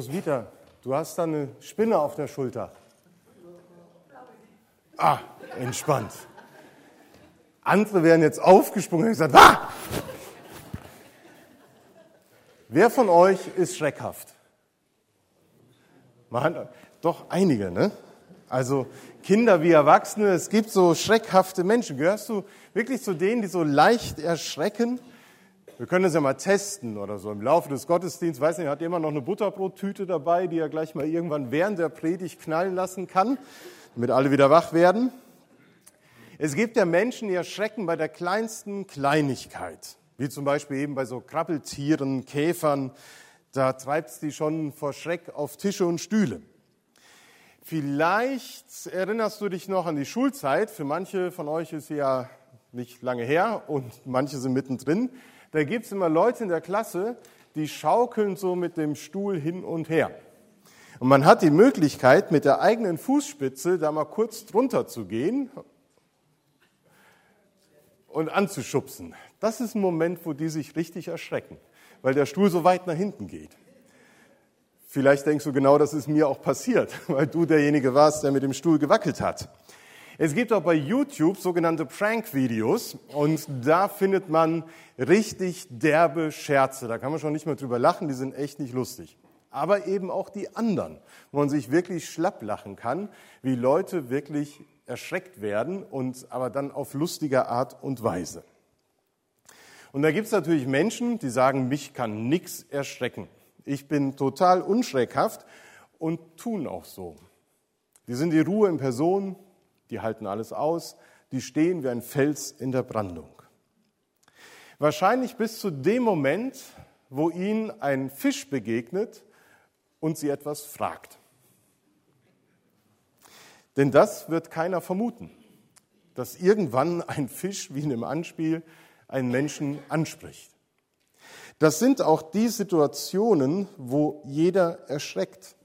Roswitha, du hast da eine Spinne auf der Schulter. Ah, entspannt. Andere wären jetzt aufgesprungen und gesagt, ah! Wer von euch ist schreckhaft? Man, doch einige, ne? Also Kinder wie Erwachsene, es gibt so schreckhafte Menschen. Gehörst du wirklich zu denen, die so leicht erschrecken? Wir können das ja mal testen oder so im Laufe des Gottesdienstes. Weiß nicht, hat jemand noch eine Butterbrottüte dabei, die er gleich mal irgendwann während der Predigt knallen lassen kann, damit alle wieder wach werden? Es gibt ja Menschen, die erschrecken bei der kleinsten Kleinigkeit, wie zum Beispiel eben bei so Krabbeltieren, Käfern. Da treibt es die schon vor Schreck auf Tische und Stühle. Vielleicht erinnerst du dich noch an die Schulzeit. Für manche von euch ist sie ja nicht lange her und manche sind mittendrin. Da gibt es immer Leute in der Klasse, die schaukeln so mit dem Stuhl hin und her. Und man hat die Möglichkeit, mit der eigenen Fußspitze da mal kurz drunter zu gehen und anzuschubsen. Das ist ein Moment, wo die sich richtig erschrecken, weil der Stuhl so weit nach hinten geht. Vielleicht denkst du genau, das ist mir auch passiert, weil du derjenige warst, der mit dem Stuhl gewackelt hat. Es gibt auch bei YouTube sogenannte Prank-Videos und da findet man richtig derbe Scherze. Da kann man schon nicht mehr drüber lachen, die sind echt nicht lustig. Aber eben auch die anderen, wo man sich wirklich schlapp lachen kann, wie Leute wirklich erschreckt werden und aber dann auf lustige Art und Weise. Und da gibt es natürlich Menschen, die sagen, mich kann nichts erschrecken. Ich bin total unschreckhaft und tun auch so. Die sind die Ruhe in Person, die halten alles aus, die stehen wie ein Fels in der Brandung. Wahrscheinlich bis zu dem Moment, wo ihnen ein Fisch begegnet und sie etwas fragt. Denn das wird keiner vermuten, dass irgendwann ein Fisch wie in einem Anspiel einen Menschen anspricht. Das sind auch die Situationen, wo jeder erschreckt.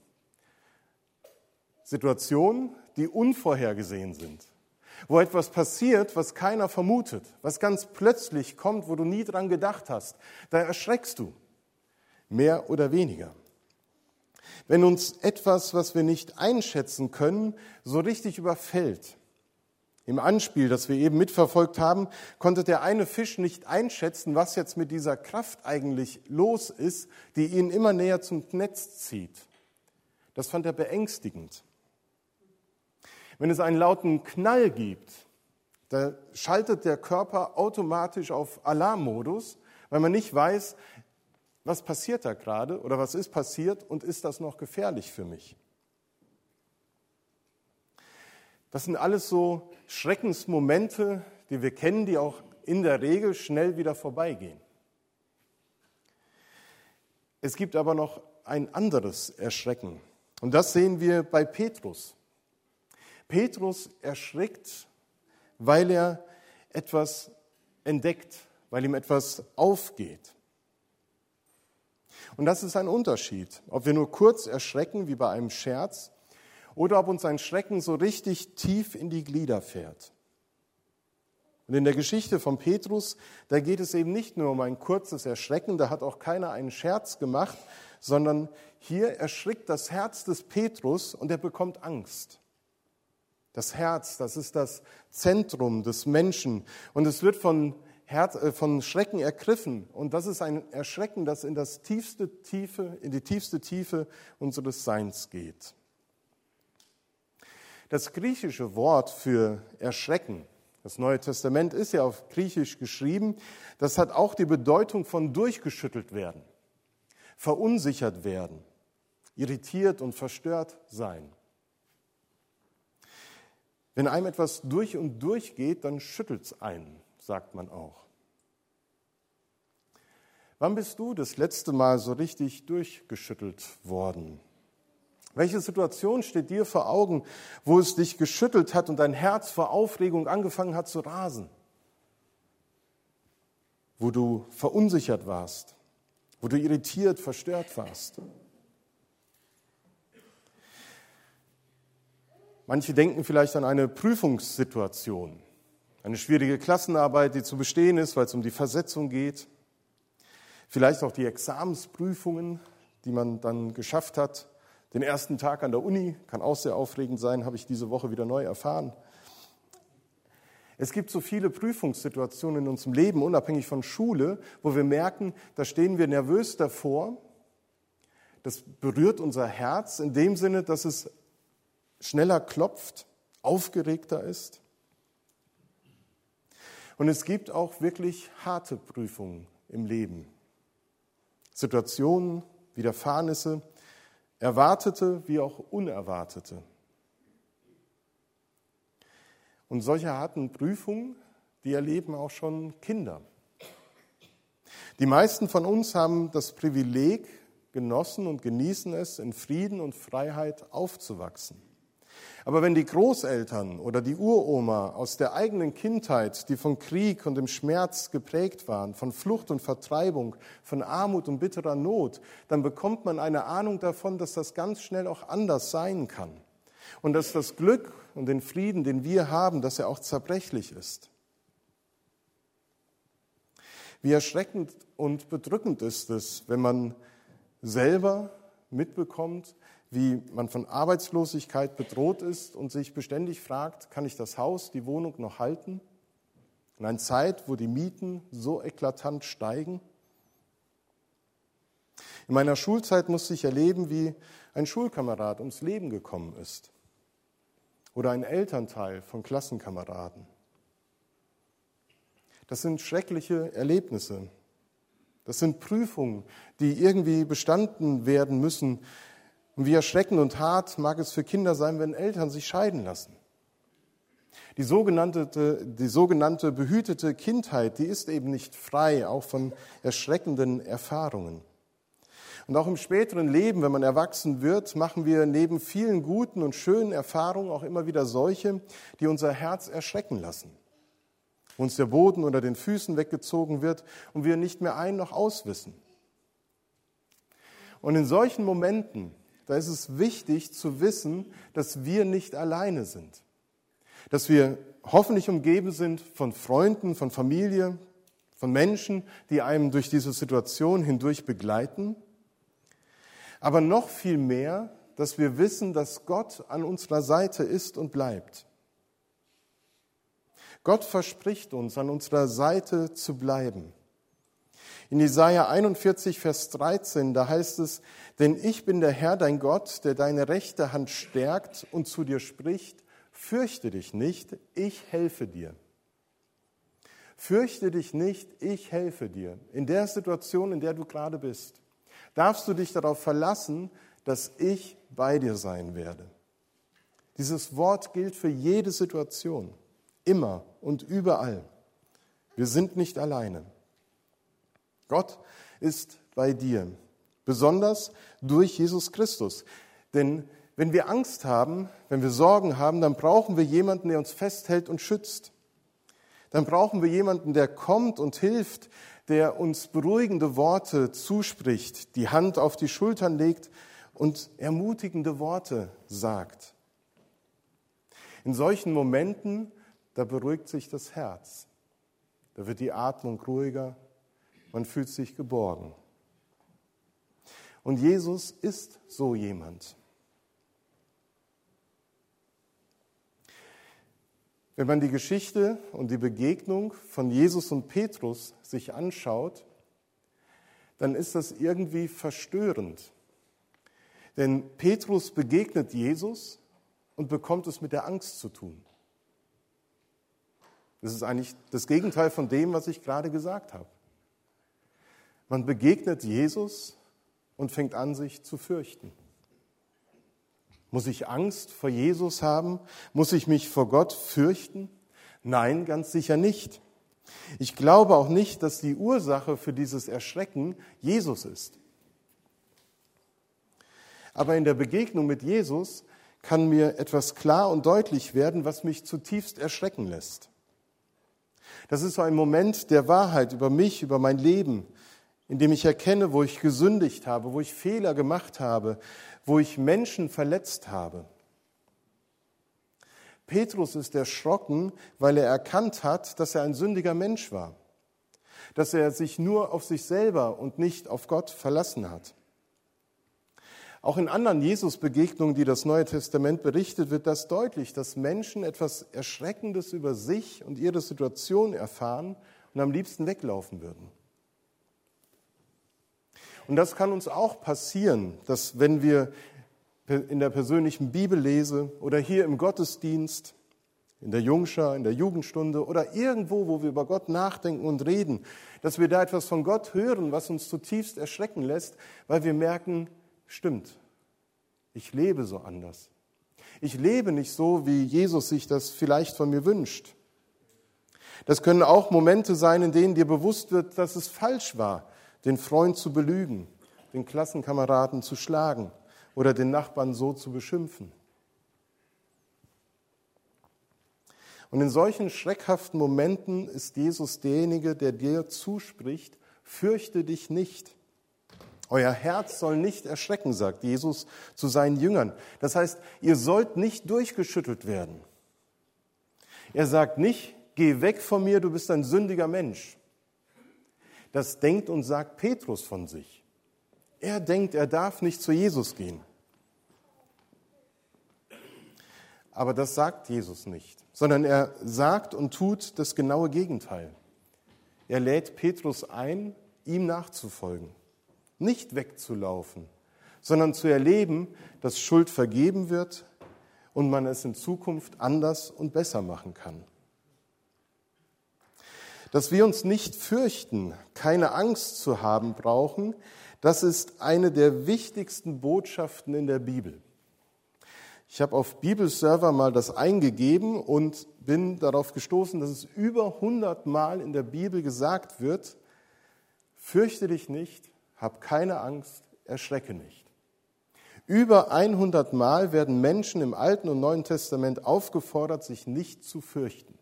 Situationen, die unvorhergesehen sind. Wo etwas passiert, was keiner vermutet, was ganz plötzlich kommt, wo du nie dran gedacht hast. Da erschreckst du. Mehr oder weniger. Wenn uns etwas, was wir nicht einschätzen können, so richtig überfällt. Im Anspiel, das wir eben mitverfolgt haben, konnte der eine Fisch nicht einschätzen, was jetzt mit dieser Kraft eigentlich los ist, die ihn immer näher zum Netz zieht. Das fand er beängstigend. Wenn es einen lauten Knall gibt, da schaltet der Körper automatisch auf Alarmmodus, weil man nicht weiß, was passiert da gerade oder was ist passiert und ist das noch gefährlich für mich. Das sind alles so Schreckensmomente, die wir kennen, die auch in der Regel schnell wieder vorbeigehen. Es gibt aber noch ein anderes Erschrecken. Und das sehen wir bei Petrus. Petrus erschrickt, weil er etwas entdeckt, weil ihm etwas aufgeht. Und das ist ein Unterschied, ob wir nur kurz erschrecken wie bei einem Scherz oder ob uns ein Schrecken so richtig tief in die Glieder fährt. Und in der Geschichte von Petrus, da geht es eben nicht nur um ein kurzes Erschrecken, da hat auch keiner einen Scherz gemacht, sondern hier erschrickt das Herz des Petrus und er bekommt Angst. Das Herz, das ist das Zentrum des Menschen. Und es wird von, Herz, äh, von Schrecken ergriffen. Und das ist ein Erschrecken, das in, das tiefste Tiefe, in die tiefste Tiefe unseres Seins geht. Das griechische Wort für Erschrecken, das Neue Testament ist ja auf Griechisch geschrieben, das hat auch die Bedeutung von durchgeschüttelt werden, verunsichert werden, irritiert und verstört sein. Wenn einem etwas durch und durch geht, dann schüttelt es einen, sagt man auch. Wann bist du das letzte Mal so richtig durchgeschüttelt worden? Welche Situation steht dir vor Augen, wo es dich geschüttelt hat und dein Herz vor Aufregung angefangen hat zu rasen? Wo du verunsichert warst, wo du irritiert, verstört warst? Manche denken vielleicht an eine Prüfungssituation, eine schwierige Klassenarbeit, die zu bestehen ist, weil es um die Versetzung geht. Vielleicht auch die Examensprüfungen, die man dann geschafft hat. Den ersten Tag an der Uni kann auch sehr aufregend sein, habe ich diese Woche wieder neu erfahren. Es gibt so viele Prüfungssituationen in unserem Leben, unabhängig von Schule, wo wir merken, da stehen wir nervös davor. Das berührt unser Herz in dem Sinne, dass es schneller klopft, aufgeregter ist. Und es gibt auch wirklich harte Prüfungen im Leben. Situationen, Widerfahrnisse, erwartete wie auch unerwartete. Und solche harten Prüfungen, die erleben auch schon Kinder. Die meisten von uns haben das Privileg genossen und genießen es, in Frieden und Freiheit aufzuwachsen. Aber wenn die Großeltern oder die Uroma aus der eigenen Kindheit, die von Krieg und dem Schmerz geprägt waren, von Flucht und Vertreibung, von Armut und bitterer Not, dann bekommt man eine Ahnung davon, dass das ganz schnell auch anders sein kann. Und dass das Glück und den Frieden, den wir haben, dass er auch zerbrechlich ist. Wie erschreckend und bedrückend ist es, wenn man selber mitbekommt, wie man von Arbeitslosigkeit bedroht ist und sich beständig fragt, kann ich das Haus, die Wohnung noch halten? In einer Zeit, wo die Mieten so eklatant steigen? In meiner Schulzeit musste ich erleben, wie ein Schulkamerad ums Leben gekommen ist oder ein Elternteil von Klassenkameraden. Das sind schreckliche Erlebnisse. Das sind Prüfungen, die irgendwie bestanden werden müssen, und wie erschreckend und hart mag es für Kinder sein, wenn Eltern sich scheiden lassen. Die sogenannte, die sogenannte behütete Kindheit, die ist eben nicht frei, auch von erschreckenden Erfahrungen. Und auch im späteren Leben, wenn man erwachsen wird, machen wir neben vielen guten und schönen Erfahrungen auch immer wieder solche, die unser Herz erschrecken lassen. Uns der Boden unter den Füßen weggezogen wird und wir nicht mehr ein noch auswissen. Und in solchen Momenten da ist es wichtig zu wissen, dass wir nicht alleine sind. Dass wir hoffentlich umgeben sind von Freunden, von Familie, von Menschen, die einem durch diese Situation hindurch begleiten. Aber noch viel mehr, dass wir wissen, dass Gott an unserer Seite ist und bleibt. Gott verspricht uns, an unserer Seite zu bleiben. In Jesaja 41, Vers 13, da heißt es, denn ich bin der Herr, dein Gott, der deine rechte Hand stärkt und zu dir spricht, fürchte dich nicht, ich helfe dir. Fürchte dich nicht, ich helfe dir. In der Situation, in der du gerade bist, darfst du dich darauf verlassen, dass ich bei dir sein werde. Dieses Wort gilt für jede Situation, immer und überall. Wir sind nicht alleine. Gott ist bei dir, besonders durch Jesus Christus. Denn wenn wir Angst haben, wenn wir Sorgen haben, dann brauchen wir jemanden, der uns festhält und schützt. Dann brauchen wir jemanden, der kommt und hilft, der uns beruhigende Worte zuspricht, die Hand auf die Schultern legt und ermutigende Worte sagt. In solchen Momenten, da beruhigt sich das Herz. Da wird die Atmung ruhiger, man fühlt sich geborgen. Und Jesus ist so jemand. Wenn man die Geschichte und die Begegnung von Jesus und Petrus sich anschaut, dann ist das irgendwie verstörend. Denn Petrus begegnet Jesus und bekommt es mit der Angst zu tun. Das ist eigentlich das Gegenteil von dem, was ich gerade gesagt habe. Man begegnet Jesus und fängt an, sich zu fürchten. Muss ich Angst vor Jesus haben? Muss ich mich vor Gott fürchten? Nein, ganz sicher nicht. Ich glaube auch nicht, dass die Ursache für dieses Erschrecken Jesus ist. Aber in der Begegnung mit Jesus kann mir etwas klar und deutlich werden, was mich zutiefst erschrecken lässt. Das ist so ein Moment der Wahrheit über mich, über mein Leben, indem ich erkenne, wo ich gesündigt habe, wo ich Fehler gemacht habe, wo ich Menschen verletzt habe. Petrus ist erschrocken, weil er erkannt hat, dass er ein sündiger Mensch war, dass er sich nur auf sich selber und nicht auf Gott verlassen hat. Auch in anderen Jesus-Begegnungen, die das Neue Testament berichtet, wird das deutlich, dass Menschen etwas Erschreckendes über sich und ihre Situation erfahren und am liebsten weglaufen würden. Und das kann uns auch passieren, dass wenn wir in der persönlichen Bibellese oder hier im Gottesdienst, in der Jungschar, in der Jugendstunde oder irgendwo, wo wir über Gott nachdenken und reden, dass wir da etwas von Gott hören, was uns zutiefst erschrecken lässt, weil wir merken, stimmt, ich lebe so anders. Ich lebe nicht so, wie Jesus sich das vielleicht von mir wünscht. Das können auch Momente sein, in denen dir bewusst wird, dass es falsch war, den Freund zu belügen, den Klassenkameraden zu schlagen oder den Nachbarn so zu beschimpfen. Und in solchen schreckhaften Momenten ist Jesus derjenige, der dir zuspricht, fürchte dich nicht. Euer Herz soll nicht erschrecken, sagt Jesus zu seinen Jüngern. Das heißt, ihr sollt nicht durchgeschüttelt werden. Er sagt nicht, geh weg von mir, du bist ein sündiger Mensch. Das denkt und sagt Petrus von sich. Er denkt, er darf nicht zu Jesus gehen. Aber das sagt Jesus nicht, sondern er sagt und tut das genaue Gegenteil. Er lädt Petrus ein, ihm nachzufolgen, nicht wegzulaufen, sondern zu erleben, dass Schuld vergeben wird und man es in Zukunft anders und besser machen kann. Dass wir uns nicht fürchten, keine Angst zu haben brauchen, das ist eine der wichtigsten Botschaften in der Bibel. Ich habe auf Bibelserver mal das eingegeben und bin darauf gestoßen, dass es über 100 Mal in der Bibel gesagt wird, fürchte dich nicht, hab keine Angst, erschrecke nicht. Über 100 Mal werden Menschen im Alten und Neuen Testament aufgefordert, sich nicht zu fürchten.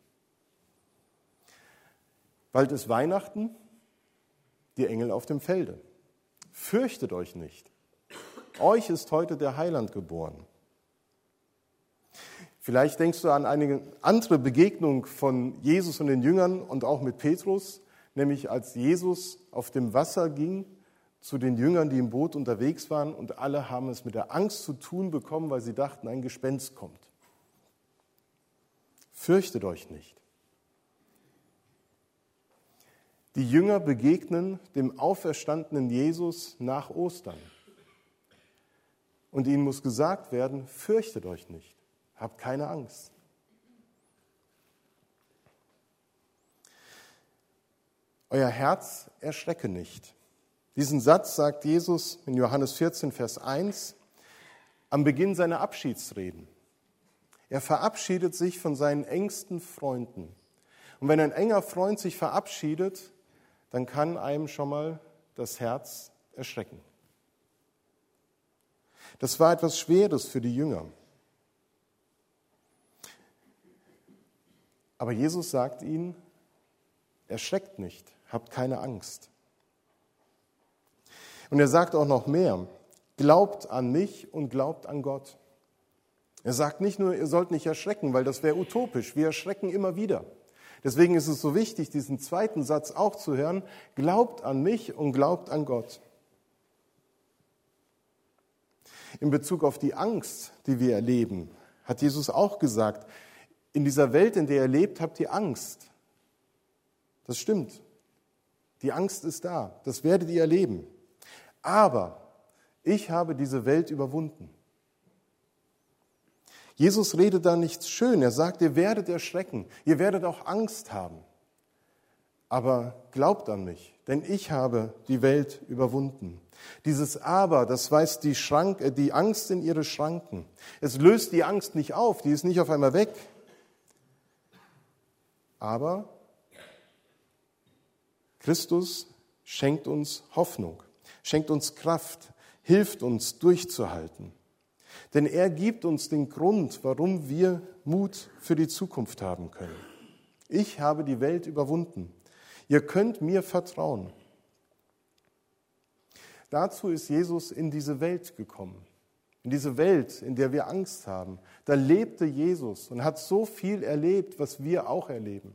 Bald ist Weihnachten, die Engel auf dem Felde. Fürchtet euch nicht. Euch ist heute der Heiland geboren. Vielleicht denkst du an eine andere Begegnung von Jesus und den Jüngern und auch mit Petrus, nämlich als Jesus auf dem Wasser ging zu den Jüngern, die im Boot unterwegs waren und alle haben es mit der Angst zu tun bekommen, weil sie dachten, ein Gespenst kommt. Fürchtet euch nicht. Die Jünger begegnen dem auferstandenen Jesus nach Ostern. Und ihnen muss gesagt werden, fürchtet euch nicht, habt keine Angst. Euer Herz erschrecke nicht. Diesen Satz sagt Jesus in Johannes 14, Vers 1 am Beginn seiner Abschiedsreden. Er verabschiedet sich von seinen engsten Freunden. Und wenn ein enger Freund sich verabschiedet, dann kann einem schon mal das Herz erschrecken. Das war etwas Schweres für die Jünger. Aber Jesus sagt ihnen, erschreckt nicht, habt keine Angst. Und er sagt auch noch mehr, glaubt an mich und glaubt an Gott. Er sagt nicht nur, ihr sollt nicht erschrecken, weil das wäre utopisch. Wir erschrecken immer wieder. Deswegen ist es so wichtig, diesen zweiten Satz auch zu hören. Glaubt an mich und glaubt an Gott. In Bezug auf die Angst, die wir erleben, hat Jesus auch gesagt, in dieser Welt, in der ihr lebt, habt ihr Angst. Das stimmt. Die Angst ist da. Das werdet ihr erleben. Aber ich habe diese Welt überwunden. Jesus redet da nichts schön. Er sagt, ihr werdet erschrecken, ihr werdet auch Angst haben. Aber glaubt an mich, denn ich habe die Welt überwunden. Dieses Aber, das weist die, Schrank, äh, die Angst in ihre Schranken. Es löst die Angst nicht auf, die ist nicht auf einmal weg. Aber Christus schenkt uns Hoffnung, schenkt uns Kraft, hilft uns durchzuhalten. Denn er gibt uns den Grund, warum wir Mut für die Zukunft haben können. Ich habe die Welt überwunden. Ihr könnt mir vertrauen. Dazu ist Jesus in diese Welt gekommen. In diese Welt, in der wir Angst haben. Da lebte Jesus und hat so viel erlebt, was wir auch erleben.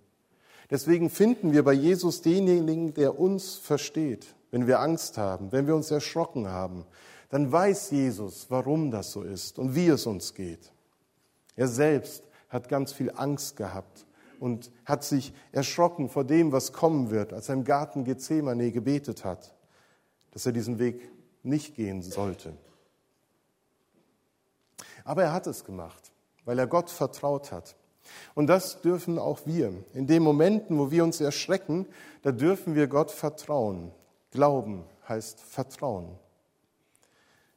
Deswegen finden wir bei Jesus denjenigen, der uns versteht, wenn wir Angst haben, wenn wir uns erschrocken haben, dann weiß Jesus, warum das so ist und wie es uns geht. Er selbst hat ganz viel Angst gehabt und hat sich erschrocken vor dem, was kommen wird, als er im Garten Gethsemane gebetet hat, dass er diesen Weg nicht gehen sollte. Aber er hat es gemacht, weil er Gott vertraut hat. Und das dürfen auch wir. In den Momenten, wo wir uns erschrecken, da dürfen wir Gott vertrauen. Glauben heißt Vertrauen.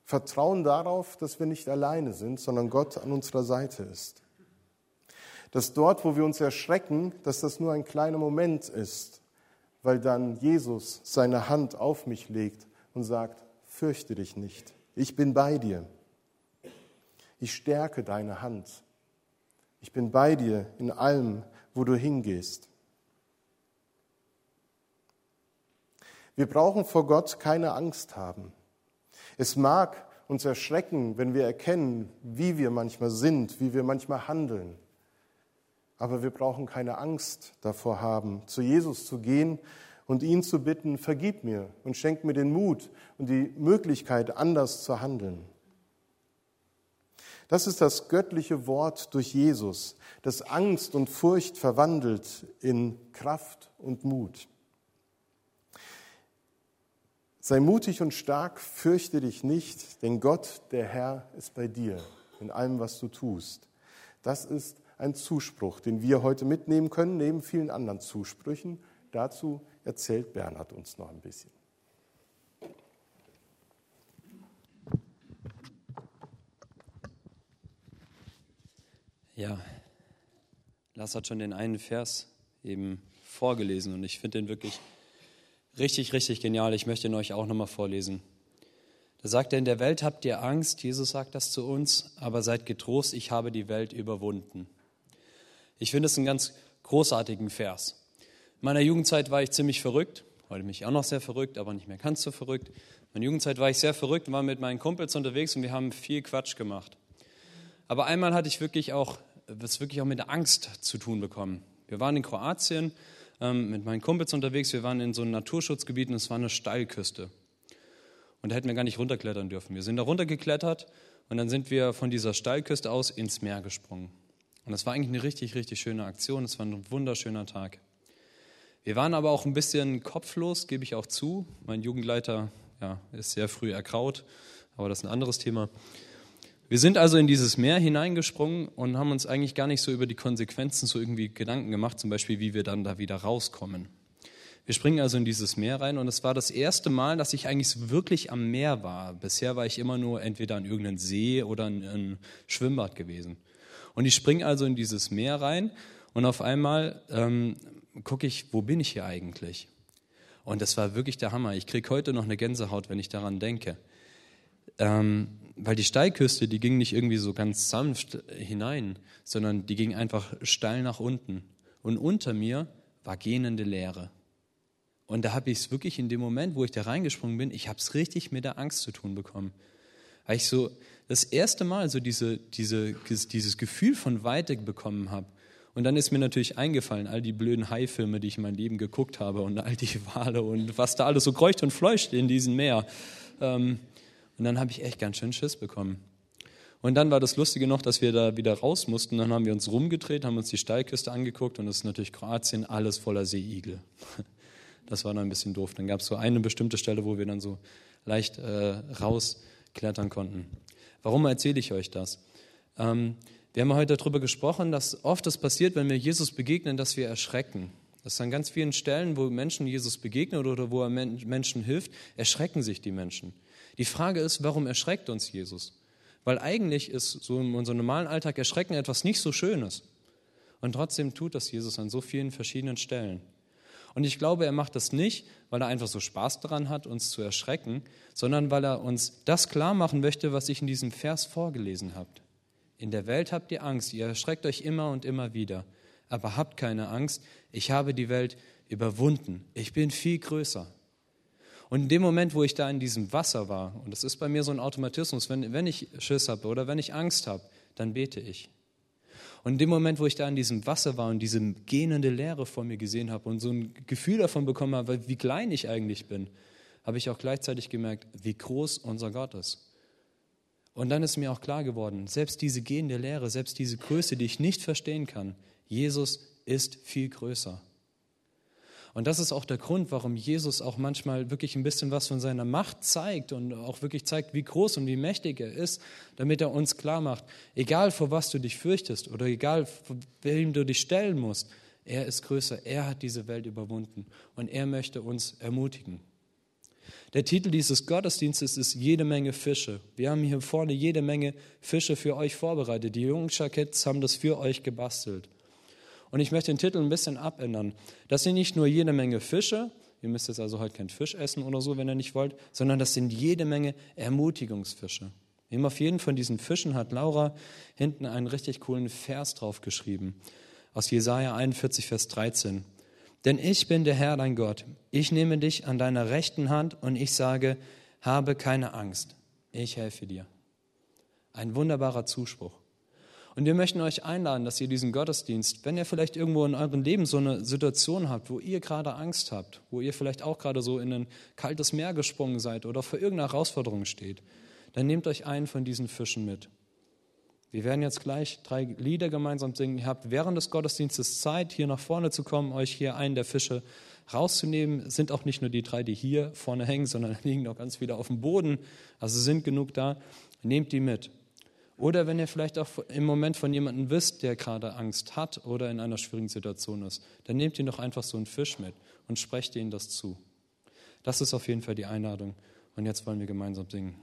Vertrauen darauf, dass wir nicht alleine sind, sondern Gott an unserer Seite ist. Dass dort, wo wir uns erschrecken, dass das nur ein kleiner Moment ist, weil dann Jesus seine Hand auf mich legt und sagt, fürchte dich nicht, ich bin bei dir. Ich stärke deine Hand. Ich bin bei dir in allem, wo du hingehst. Wir brauchen vor Gott keine Angst haben. Es mag uns erschrecken, wenn wir erkennen, wie wir manchmal sind, wie wir manchmal handeln. Aber wir brauchen keine Angst davor haben, zu Jesus zu gehen und ihn zu bitten, vergib mir und schenk mir den Mut und die Möglichkeit, anders zu handeln. Das ist das göttliche Wort durch Jesus, das Angst und Furcht verwandelt in Kraft und Mut. Sei mutig und stark, fürchte dich nicht, denn Gott, der Herr, ist bei dir in allem, was du tust. Das ist ein Zuspruch, den wir heute mitnehmen können, neben vielen anderen Zusprüchen. Dazu erzählt Bernhard uns noch ein bisschen. Ja, Lars hat schon den einen Vers eben vorgelesen und ich finde den wirklich Richtig, richtig genial. Ich möchte ihn euch auch nochmal vorlesen. Da sagt er, in der Welt habt ihr Angst, Jesus sagt das zu uns, aber seid getrost, ich habe die Welt überwunden. Ich finde es einen ganz großartigen Vers. In meiner Jugendzeit war ich ziemlich verrückt, heute mich auch noch sehr verrückt, aber nicht mehr ganz so verrückt. In meiner Jugendzeit war ich sehr verrückt, war mit meinen Kumpels unterwegs und wir haben viel Quatsch gemacht. Aber einmal hatte ich wirklich auch, es wirklich auch mit Angst zu tun bekommen. Wir waren in Kroatien ähm, mit meinen Kumpels unterwegs. Wir waren in so einem Naturschutzgebiet und es war eine Steilküste. Und da hätten wir gar nicht runterklettern dürfen. Wir sind da runtergeklettert und dann sind wir von dieser Steilküste aus ins Meer gesprungen. Und das war eigentlich eine richtig, richtig schöne Aktion. Es war ein wunderschöner Tag. Wir waren aber auch ein bisschen kopflos, gebe ich auch zu. Mein Jugendleiter ja, ist sehr früh erkraut, aber das ist ein anderes Thema. Wir sind also in dieses Meer hineingesprungen und haben uns eigentlich gar nicht so über die Konsequenzen so irgendwie Gedanken gemacht, zum Beispiel, wie wir dann da wieder rauskommen. Wir springen also in dieses Meer rein und es war das erste Mal, dass ich eigentlich wirklich am Meer war. Bisher war ich immer nur entweder an irgendeinem See oder in einem Schwimmbad gewesen. Und ich springe also in dieses Meer rein und auf einmal ähm, gucke ich, wo bin ich hier eigentlich? Und das war wirklich der Hammer. Ich kriege heute noch eine Gänsehaut, wenn ich daran denke. Ähm, weil die Steilküste, die ging nicht irgendwie so ganz sanft hinein, sondern die ging einfach steil nach unten. Und unter mir war gähnende Leere. Und da habe ich es wirklich in dem Moment, wo ich da reingesprungen bin, ich habe es richtig mit der Angst zu tun bekommen. Weil ich so das erste Mal so diese, diese, dieses Gefühl von Weite bekommen habe. Und dann ist mir natürlich eingefallen, all die blöden Haifilme, die ich in meinem Leben geguckt habe und all die Wale und was da alles so kreucht und fleucht in diesem Meer. Ähm, und dann habe ich echt ganz schön Schiss bekommen. Und dann war das Lustige noch, dass wir da wieder raus mussten. Dann haben wir uns rumgedreht, haben uns die Steilküste angeguckt und es ist natürlich Kroatien, alles voller Seeigel. Das war dann ein bisschen doof. Dann gab es so eine bestimmte Stelle, wo wir dann so leicht äh, rausklettern konnten. Warum erzähle ich euch das? Ähm, wir haben heute darüber gesprochen, dass oft das passiert, wenn wir Jesus begegnen, dass wir erschrecken. Das ist an ganz vielen Stellen, wo Menschen Jesus begegnen oder wo er Menschen hilft, erschrecken sich die Menschen. Die Frage ist, warum erschreckt uns Jesus? Weil eigentlich ist so in unserem normalen Alltag Erschrecken etwas nicht so Schönes. Und trotzdem tut das Jesus an so vielen verschiedenen Stellen. Und ich glaube, er macht das nicht, weil er einfach so Spaß daran hat, uns zu erschrecken, sondern weil er uns das klar machen möchte, was ich in diesem Vers vorgelesen habe. In der Welt habt ihr Angst, ihr erschreckt euch immer und immer wieder. Aber habt keine Angst, ich habe die Welt überwunden. Ich bin viel größer. Und in dem Moment, wo ich da in diesem Wasser war, und das ist bei mir so ein Automatismus, wenn, wenn ich Schiss habe oder wenn ich Angst habe, dann bete ich. Und in dem Moment, wo ich da in diesem Wasser war und diese gähnende Leere vor mir gesehen habe und so ein Gefühl davon bekommen habe, wie klein ich eigentlich bin, habe ich auch gleichzeitig gemerkt, wie groß unser Gott ist. Und dann ist mir auch klar geworden, selbst diese gehende Lehre, selbst diese Größe, die ich nicht verstehen kann, Jesus ist viel größer. Und das ist auch der Grund, warum Jesus auch manchmal wirklich ein bisschen was von seiner Macht zeigt und auch wirklich zeigt, wie groß und wie mächtig er ist, damit er uns klar macht, egal vor was du dich fürchtest oder egal vor wem du dich stellen musst, er ist größer, er hat diese Welt überwunden und er möchte uns ermutigen. Der Titel dieses Gottesdienstes ist Jede Menge Fische. Wir haben hier vorne jede Menge Fische für euch vorbereitet. Die jungen Jackets haben das für euch gebastelt. Und ich möchte den Titel ein bisschen abändern. Das sind nicht nur jede Menge Fische, ihr müsst jetzt also heute keinen Fisch essen oder so, wenn ihr nicht wollt, sondern das sind jede Menge Ermutigungsfische. Eben auf jeden von diesen Fischen hat Laura hinten einen richtig coolen Vers draufgeschrieben. Aus Jesaja 41, Vers 13. Denn ich bin der Herr dein Gott. Ich nehme dich an deiner rechten Hand und ich sage, habe keine Angst. Ich helfe dir. Ein wunderbarer Zuspruch. Und wir möchten euch einladen, dass ihr diesen Gottesdienst, wenn ihr vielleicht irgendwo in eurem Leben so eine Situation habt, wo ihr gerade Angst habt, wo ihr vielleicht auch gerade so in ein kaltes Meer gesprungen seid oder vor irgendeiner Herausforderung steht, dann nehmt euch einen von diesen Fischen mit. Wir werden jetzt gleich drei Lieder gemeinsam singen. Ihr habt während des Gottesdienstes Zeit, hier nach vorne zu kommen, euch hier einen der Fische rauszunehmen. Es sind auch nicht nur die drei, die hier vorne hängen, sondern liegen auch ganz viele auf dem Boden. Also sind genug da. Nehmt die mit. Oder wenn ihr vielleicht auch im Moment von jemandem wisst, der gerade Angst hat oder in einer schwierigen Situation ist, dann nehmt ihr doch einfach so einen Fisch mit und sprecht ihnen das zu. Das ist auf jeden Fall die Einladung. Und jetzt wollen wir gemeinsam singen.